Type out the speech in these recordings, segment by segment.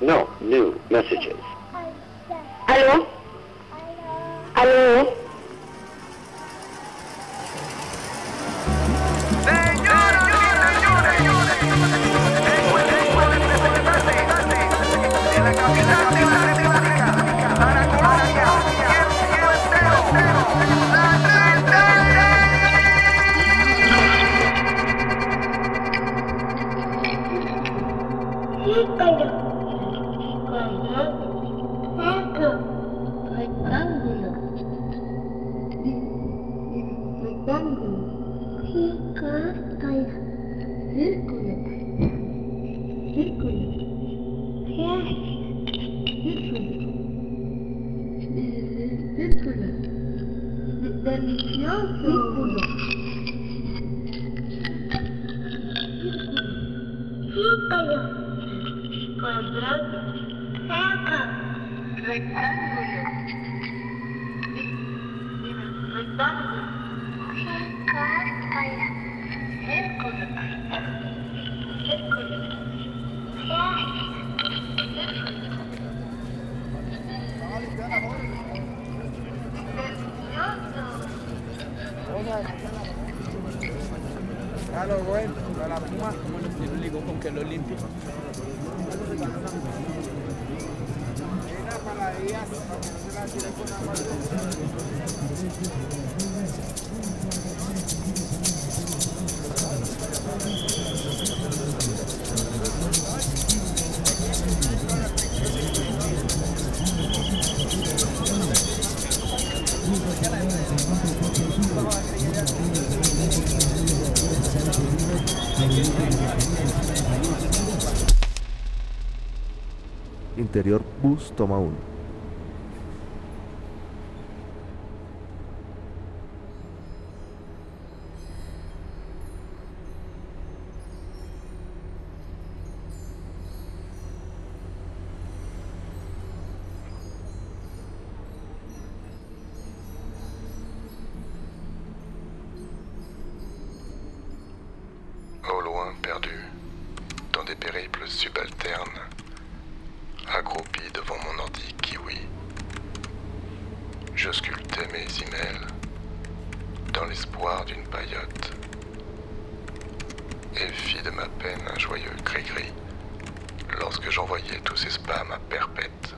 No, new messages. Dandy. Pick up by que lo limpie. Bus toma 1. Au loin, perdu, dans des périples subalternes, accroupi devant mon ordi kiwi, je sculptais mes emails dans l'espoir d'une paillote et fis de ma peine un joyeux gris-gris lorsque j'envoyais tous ces spams à perpète.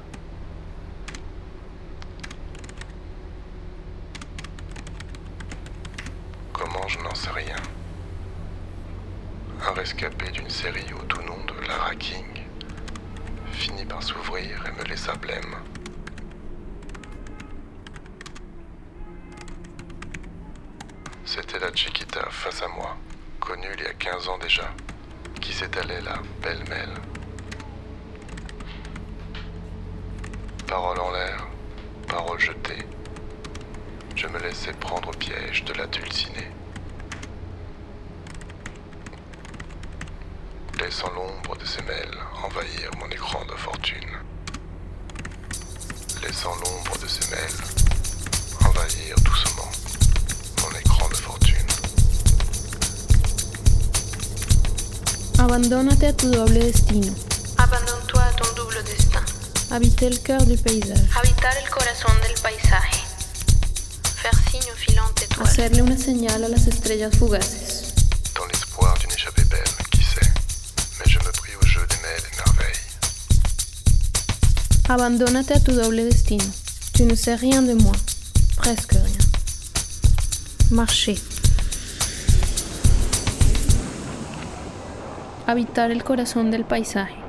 Il y a 15 ans déjà, qui s'étalait là, pêle-mêle. Parole en l'air, parole jetée, je me laissais prendre au piège de la dulcinée. laissant l'ombre de ses mêles envahir mon écran de fortune. Laissant l'ombre de ses mêles envahir doucement Abandónate a tu doble destino. Abandonne-toi à ton double destin. Habiter el cœur du paysage. Habitar el corazón del paisaje. Faire signe aux filantes étoiles. Hacerle una señal a las estrellas fugaces. Dans l'espoir d'une échappée belle, qui sait, mais je me pris au jeu des mêles et merveilles. Abandónate a tu doble destino. Tu ne sais rien de moi. Presque rien. Marcher. Habitar el corazón del paisaje.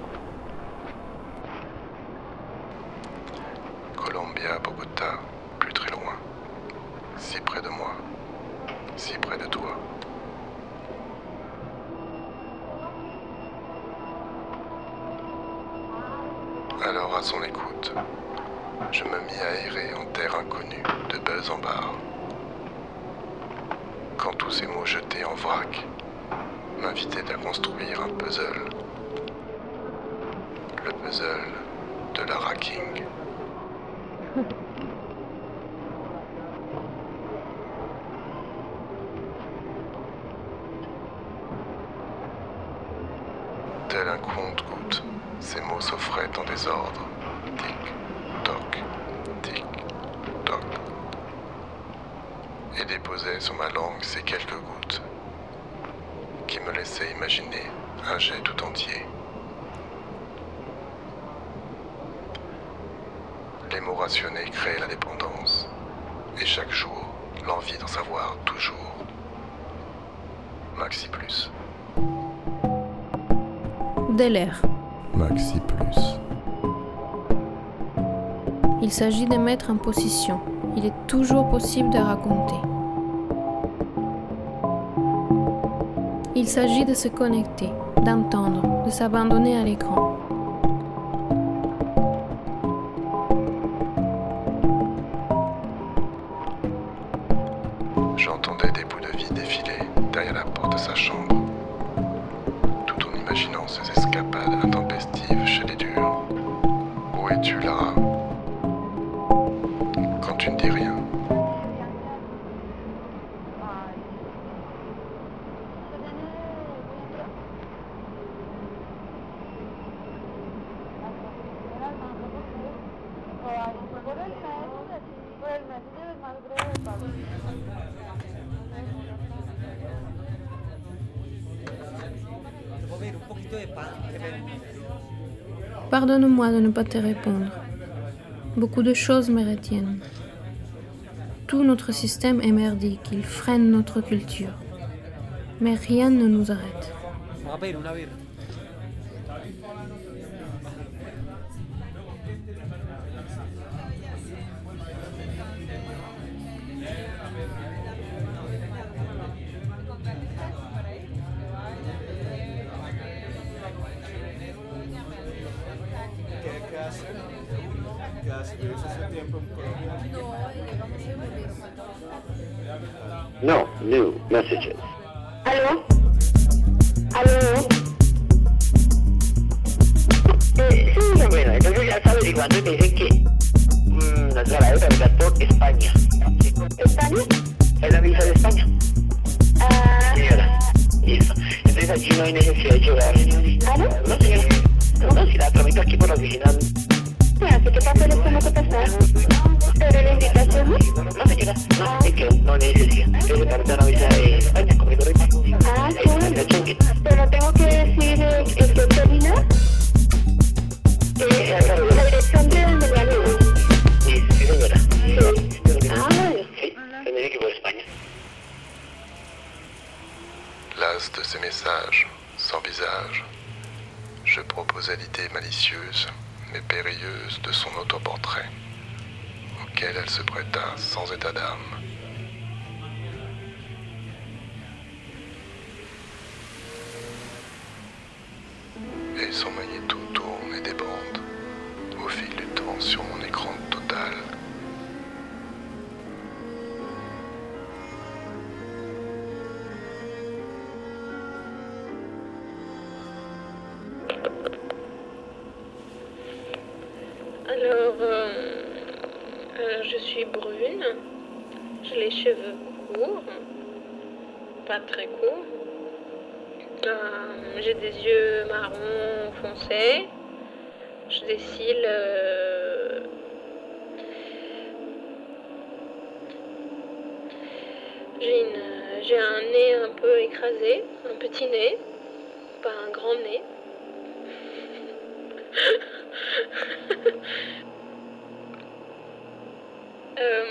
Ces mots s'offraient en désordre. Tic, toc, tic, toc. Et déposaient sur ma langue ces quelques gouttes qui me laissaient imaginer un jet tout entier. Les mots rationnés créaient la dépendance. Et chaque jour, l'envie d'en savoir toujours. Maxi plus. Maxi plus. Il s'agit de mettre en position. Il est toujours possible de raconter. Il s'agit de se connecter, d'entendre, de s'abandonner à l'écran. J'entendais des Pardonne-moi de ne pas te répondre. Beaucoup de choses me retiennent. Tout notre système est merdique, il freine notre culture. Mais rien ne nous arrête. Messages. Je suis brune, j'ai les cheveux courts, pas très courts. Euh, j'ai des yeux marron foncés, j'ai des cils. euh, j'ai un nez un peu écrasé, un petit nez, pas un grand nez. Euh,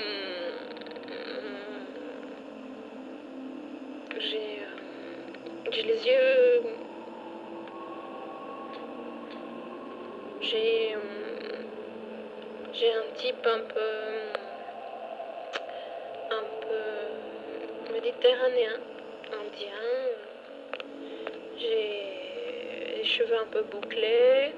j'ai euh, j'ai les yeux. J'ai euh, j'ai un type un peu un peu méditerranéen, indien. J'ai les cheveux un peu bouclés.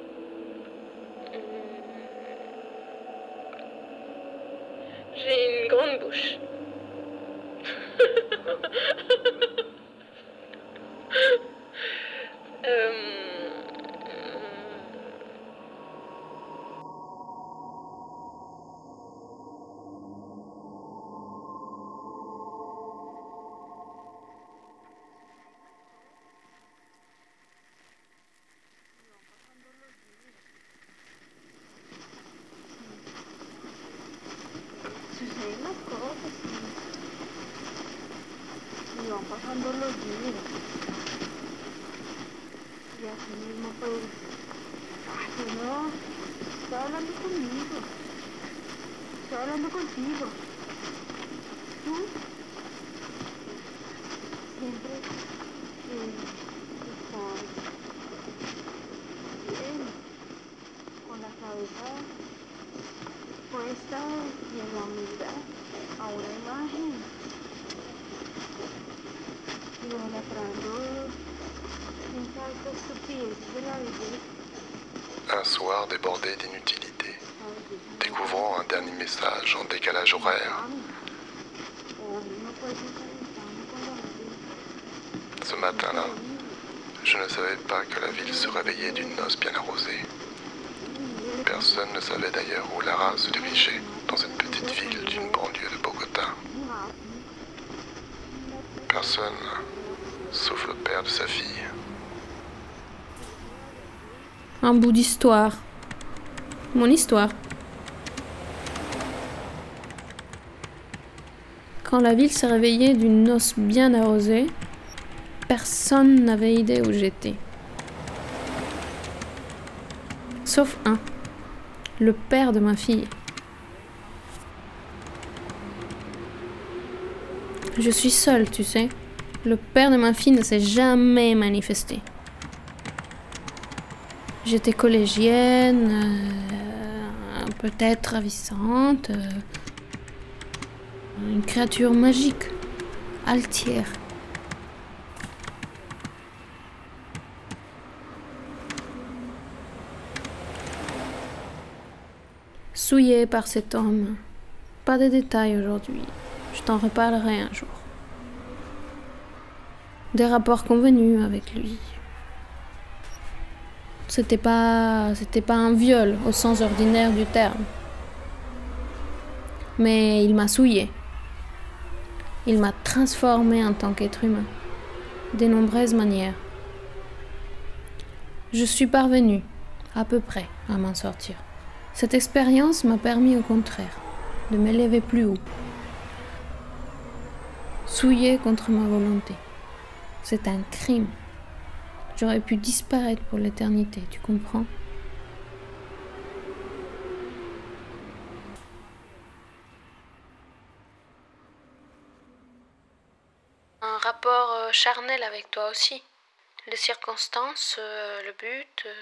Todos los días. Y así mismo pues, ay, no, estoy hablando conmigo, estoy hablando contigo. Tú Ce matin-là, je ne savais pas que la ville se réveillait d'une noce bien arrosée. Personne ne savait d'ailleurs où Lara se dirigeait dans cette petite ville d'une banlieue de Bogota. Personne, sauf le père de sa fille. Un bout d'histoire. Mon histoire. Quand la ville s'est réveillée d'une noce bien arrosée, personne n'avait idée où j'étais. Sauf un, le père de ma fille. Je suis seule, tu sais. Le père de ma fille ne s'est jamais manifesté. J'étais collégienne, euh, peut-être ravissante, euh, une créature magique, altière. Souillée par cet homme. Pas de détails aujourd'hui. Je t'en reparlerai un jour. Des rapports convenus avec lui. C'était pas, c'était pas un viol au sens ordinaire du terme. Mais il m'a souillé. Il m'a transformé en tant qu'être humain, de nombreuses manières. Je suis parvenue, à peu près, à m'en sortir. Cette expérience m'a permis au contraire de m'élever plus haut, souillé contre ma volonté. C'est un crime. J'aurais pu disparaître pour l'éternité, tu comprends? Un rapport euh, charnel avec toi aussi. Les circonstances, euh, le but, euh,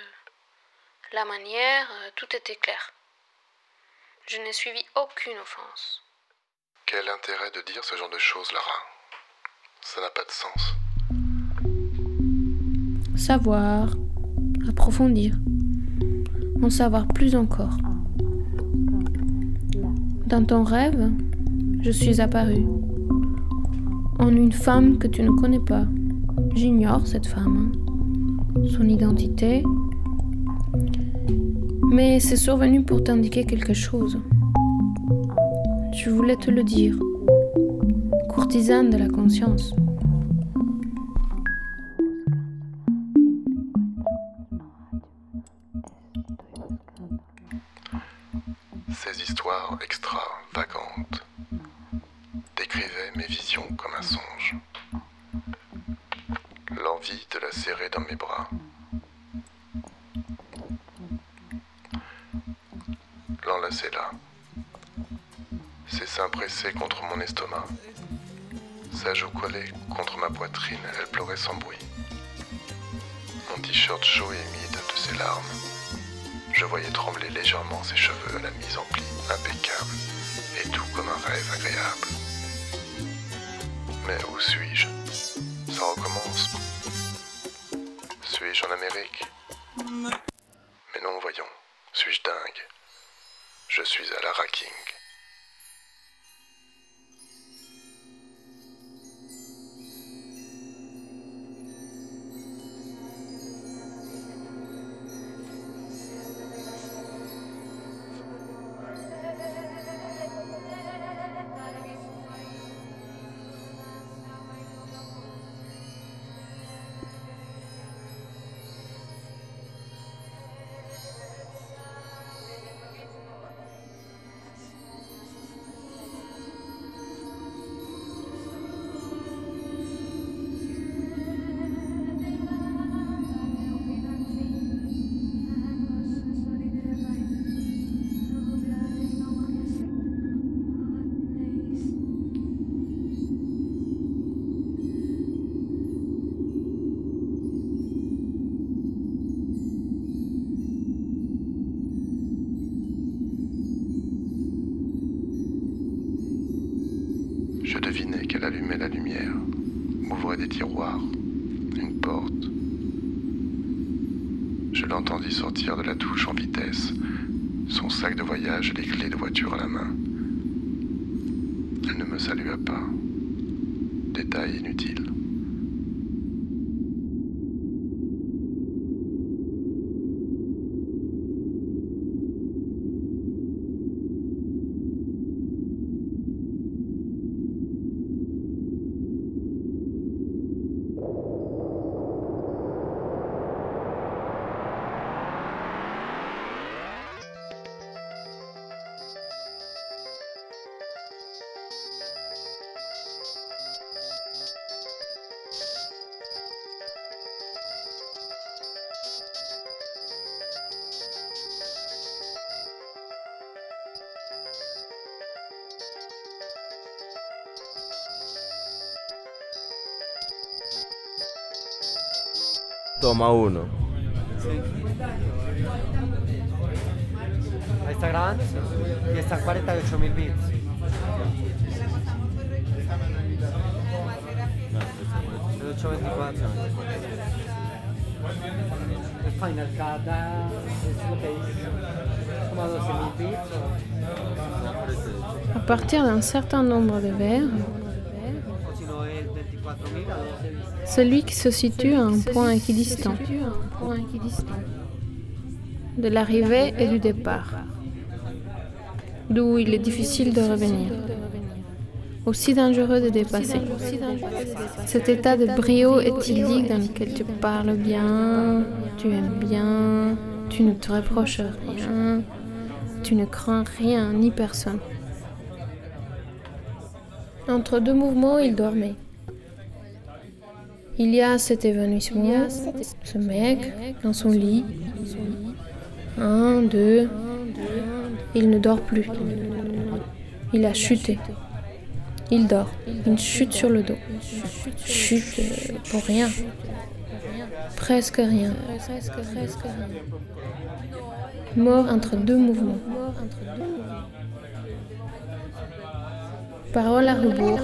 la manière, euh, tout était clair. Je n'ai suivi aucune offense. Quel intérêt de dire ce genre de choses, Lara? Ça n'a pas de sens. Savoir, approfondir, en savoir plus encore. Dans ton rêve, je suis apparue. En une femme que tu ne connais pas. J'ignore cette femme, son identité. Mais c'est survenu pour t'indiquer quelque chose. Je voulais te le dire. Courtisane de la conscience. Ces histoires extravagantes décrivaient mes visions comme un songe. L'envie de la serrer dans mes bras. Elle pleurait sans bruit. Mon t-shirt chaud et humide de ses larmes. Je voyais trembler légèrement ses cheveux à la mise en pli impeccable et tout comme un rêve agréable. Mais où suis-je? Ça recommence. Suis-je en Amérique? Mais non, voyons. Suis-je dingue? Je suis à Lara King. Tiroirs, une porte. Je l'entendis sortir de la douche en vitesse, son sac de voyage et les clés de voiture à la main. Elle ne me salua pas. Détail inutile. Toma uno. Ahí está grabando y están 48 mil bits. El 824. El Final Cut es lo que dice, como a 12 mil bits. À partir d'un certain nombre de vers, O, o si no es 24 mil a 12 bits. Celui qui se situe à un point équidistant de l'arrivée et du départ, d'où il est difficile de revenir, aussi dangereux de dépasser. Cet état de brio éthylique dans lequel tu parles bien, tu aimes bien, tu ne te reproches rien, tu ne crains rien ni personne. Entre deux mouvements, il dormait. Il y a cet évanouissement, ce mec dans son lit. Un, deux. Il ne dort plus. Il a chuté. Il dort. Une chute sur le dos. Chute euh, pour rien. Presque rien. Mort entre deux mouvements. Parole à rebours.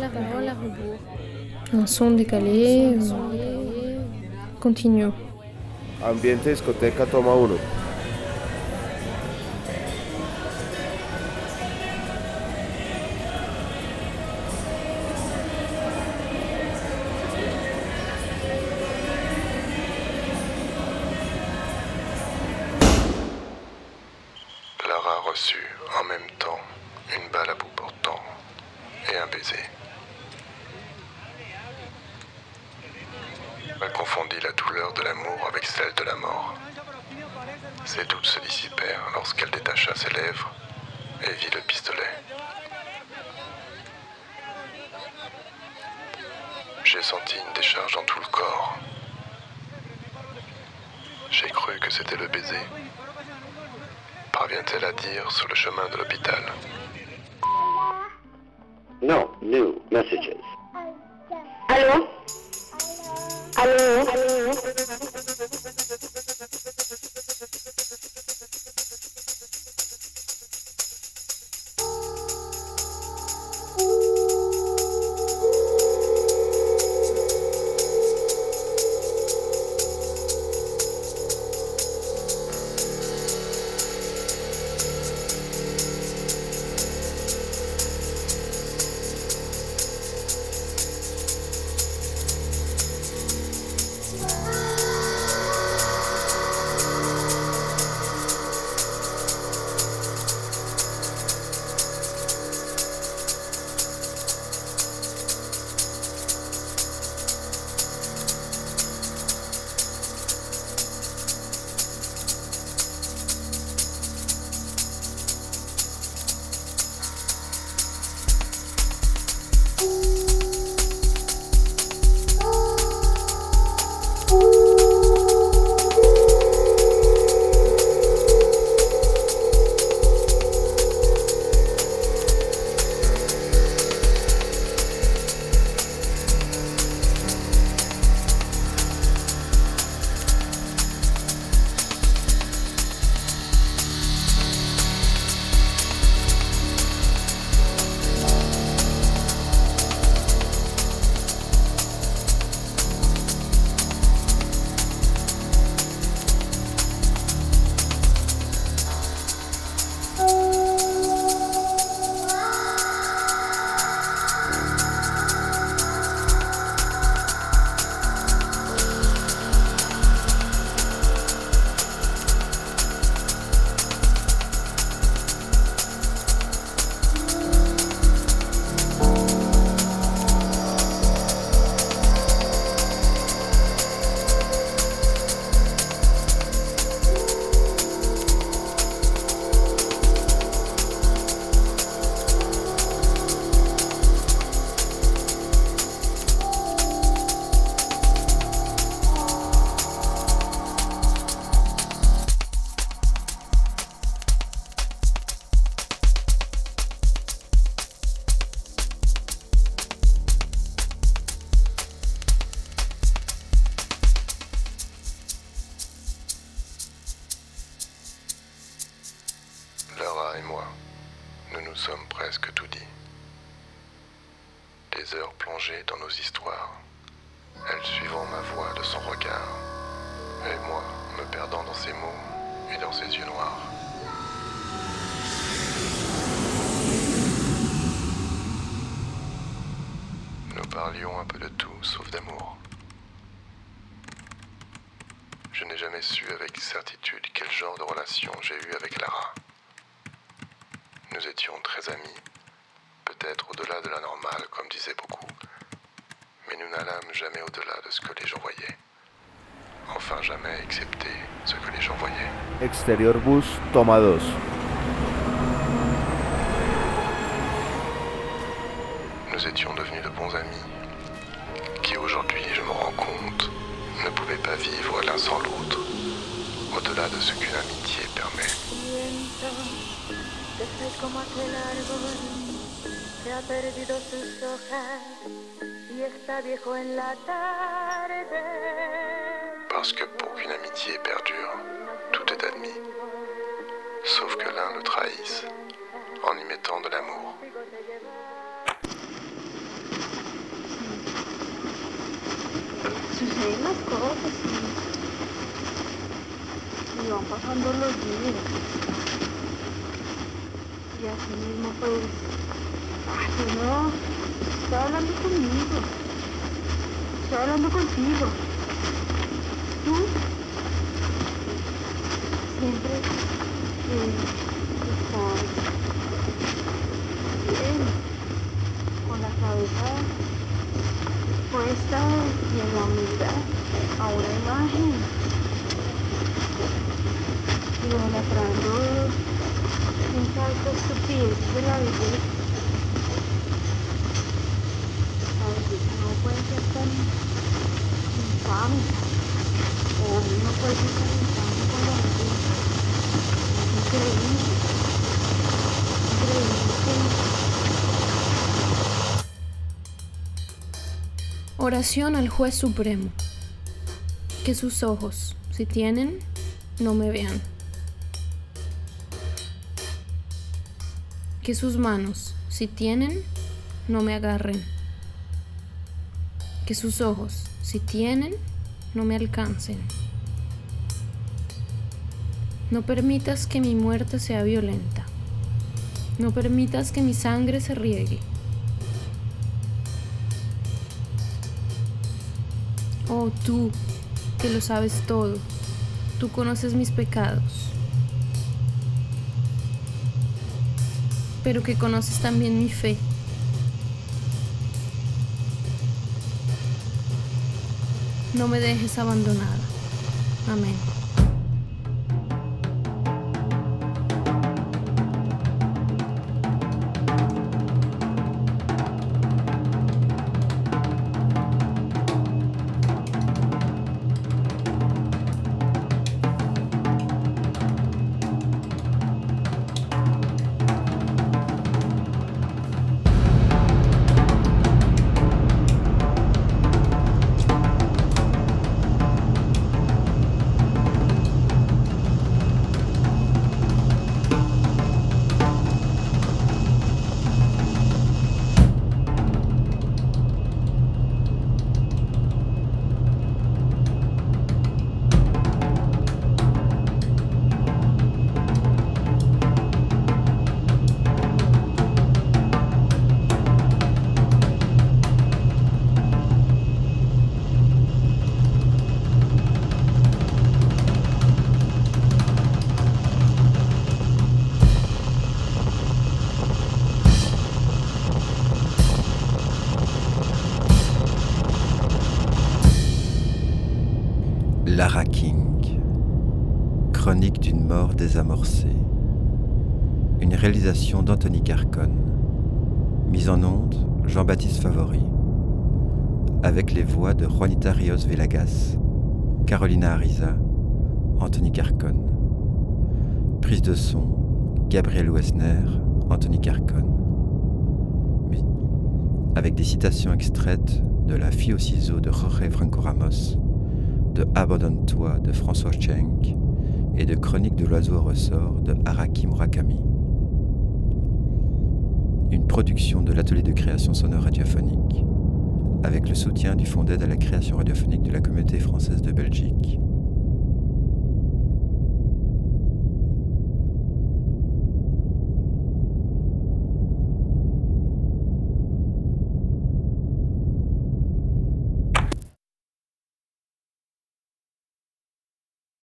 Un son décalé. euh, Continue. Ambiente discoteca, toma uno. Elle confondit la douleur de l'amour avec celle de la mort. Ses doutes se dissipèrent lorsqu'elle détacha ses lèvres et vit le pistolet. J'ai senti une décharge dans tout le corps. J'ai cru que c'était le baiser. Parvient-elle à dire sur le chemin de l'hôpital No new messages. Nous parlions un peu de tout sauf d'amour. Je n'ai jamais su avec certitude quel genre de relation j'ai eu avec Lara. Nous étions très amis, peut-être au-delà de la normale, comme disaient beaucoup, mais nous n'allâmes jamais au-delà de ce que les gens voyaient. Enfin jamais excepté ce que les gens voyaient. Exterior bus, toma 2. Nous étions devenus de bons amis, aujourd'hui, je me rends compte, ne pouvaient pas vivre l'un sans l'autre, au-delà de ce qu'une amitié permet. Parce que pour qu'une amitié perdure, tout est admis, sauf que l'un le trahisse en y mettant de l'amour. Las cosas y, y van pasando los días. Y así mismo pues, ay, yo no, estoy hablando conmigo, estoy hablando contigo. Tú siempre eh, estás bien, con la cabeza puesta y en la humildad a una imagen idolatrando un salto estupidez de la belleza. A veces no puede ser tan infame o uno puede ser tan infame con la belleza. Es increíble. Increíble Oración al juez supremo. Que sus ojos, si tienen, no me vean. Que sus manos, si tienen, no me agarren. Que sus ojos, si tienen, no me alcancen. No permitas que mi muerte sea violenta. No permitas que mi sangre se riegue. Oh tú, que lo sabes todo, tú conoces mis pecados, pero que conoces también mi fe. No me dejes abandonada. Amén. Désamorcée. Une réalisation d'Anthony Carcon. Mise en onde, Jean-Baptiste Favori. Avec les voix de Juanita Rios Velagas, Carolina Ariza, Anthony Carcon. Prise de son, Gabriel Wessner, Anthony Carcon. Avec des citations extraites de La fille au ciseau de Jorge Franco Ramos, de Abandonne-toi de François Schenk et de Chronique de l'oiseau au ressort de Araki Murakami. production de l'atelier de création sonore radiophonique, avec le soutien du Fonds d'aide à la création radiophonique de la communauté française de Belgique.